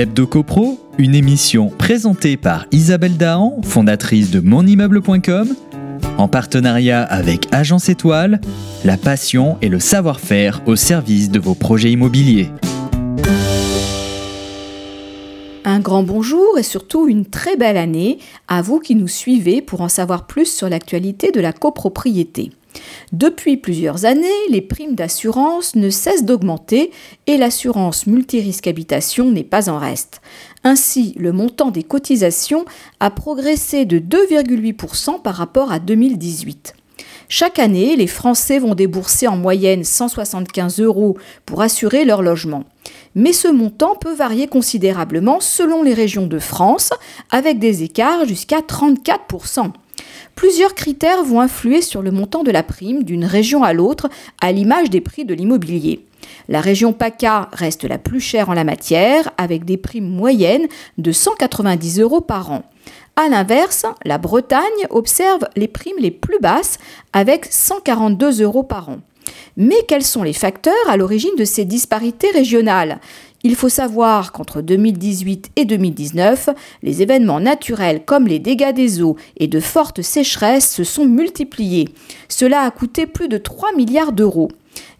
L'Hebdo CoPro, une émission présentée par Isabelle Dahan, fondatrice de monimmeuble.com, en partenariat avec Agence Étoile, la passion et le savoir-faire au service de vos projets immobiliers. Un grand bonjour et surtout une très belle année à vous qui nous suivez pour en savoir plus sur l'actualité de la copropriété. Depuis plusieurs années, les primes d'assurance ne cessent d'augmenter et l'assurance multirisque habitation n'est pas en reste. Ainsi, le montant des cotisations a progressé de 2,8% par rapport à 2018. Chaque année, les Français vont débourser en moyenne 175 euros pour assurer leur logement. Mais ce montant peut varier considérablement selon les régions de France, avec des écarts jusqu'à 34%. Plusieurs critères vont influer sur le montant de la prime d'une région à l'autre, à l'image des prix de l'immobilier. La région PACA reste la plus chère en la matière, avec des primes moyennes de 190 euros par an. A l'inverse, la Bretagne observe les primes les plus basses, avec 142 euros par an. Mais quels sont les facteurs à l'origine de ces disparités régionales? Il faut savoir qu'entre 2018 et 2019, les événements naturels comme les dégâts des eaux et de fortes sécheresses se sont multipliés. Cela a coûté plus de 3 milliards d'euros.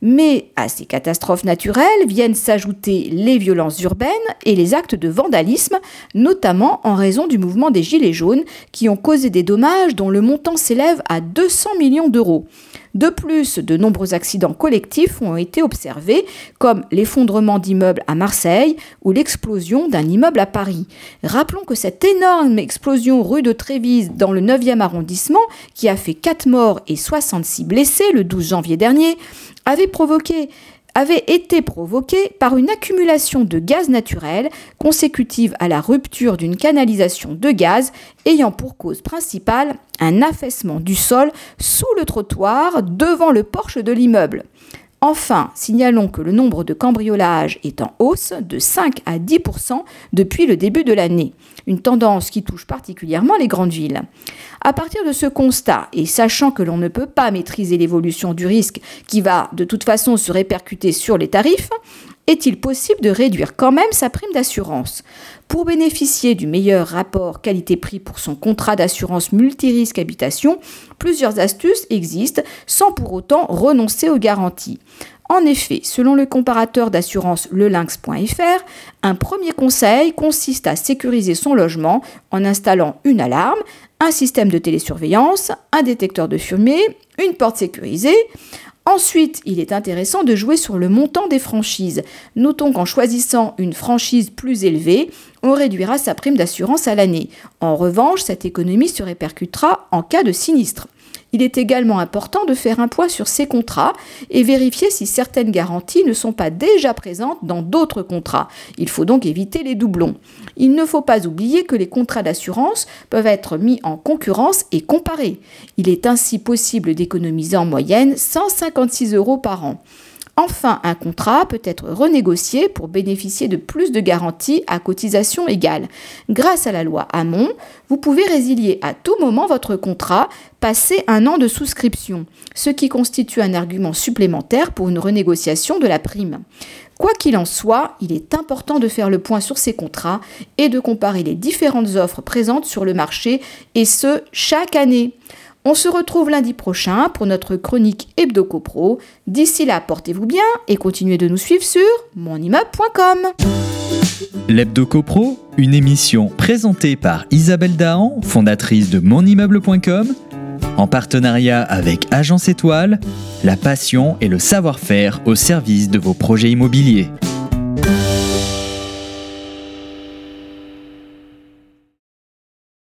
Mais à ces catastrophes naturelles viennent s'ajouter les violences urbaines et les actes de vandalisme, notamment en raison du mouvement des Gilets jaunes, qui ont causé des dommages dont le montant s'élève à 200 millions d'euros. De plus, de nombreux accidents collectifs ont été observés, comme l'effondrement d'immeubles à Marseille ou l'explosion d'un immeuble à Paris. Rappelons que cette énorme explosion rue de Trévise dans le 9e arrondissement, qui a fait 4 morts et 66 blessés le 12 janvier dernier, avait été provoquée par une accumulation de gaz naturel consécutive à la rupture d'une canalisation de gaz ayant pour cause principale un affaissement du sol sous le trottoir devant le porche de l'immeuble. Enfin, signalons que le nombre de cambriolages est en hausse de 5 à 10% depuis le début de l'année, une tendance qui touche particulièrement les grandes villes. À partir de ce constat, et sachant que l'on ne peut pas maîtriser l'évolution du risque qui va de toute façon se répercuter sur les tarifs, est-il possible de réduire quand même sa prime d'assurance? Pour bénéficier du meilleur rapport qualité-prix pour son contrat d'assurance multirisque habitation, plusieurs astuces existent sans pour autant renoncer aux garanties. En effet, selon le comparateur d'assurance lelinx.fr, un premier conseil consiste à sécuriser son logement en installant une alarme, un système de télésurveillance, un détecteur de fumée, une porte sécurisée. Ensuite, il est intéressant de jouer sur le montant des franchises. Notons qu'en choisissant une franchise plus élevée, on réduira sa prime d'assurance à l'année. En revanche, cette économie se répercutera en cas de sinistre. Il est également important de faire un point sur ces contrats et vérifier si certaines garanties ne sont pas déjà présentes dans d'autres contrats. Il faut donc éviter les doublons. Il ne faut pas oublier que les contrats d'assurance peuvent être mis en concurrence et comparés. Il est ainsi possible d'économiser en moyenne 156 euros par an. Enfin, un contrat peut être renégocié pour bénéficier de plus de garanties à cotisation égale. Grâce à la loi Hamon, vous pouvez résilier à tout moment votre contrat, passer un an de souscription, ce qui constitue un argument supplémentaire pour une renégociation de la prime. Quoi qu'il en soit, il est important de faire le point sur ces contrats et de comparer les différentes offres présentes sur le marché, et ce, chaque année. On se retrouve lundi prochain pour notre chronique Hebdo Copro. D'ici là, portez-vous bien et continuez de nous suivre sur monimmeuble.com. L'Hebdo Copro, une émission présentée par Isabelle Dahan, fondatrice de monimmeuble.com, en partenariat avec Agence Étoile, la passion et le savoir-faire au service de vos projets immobiliers.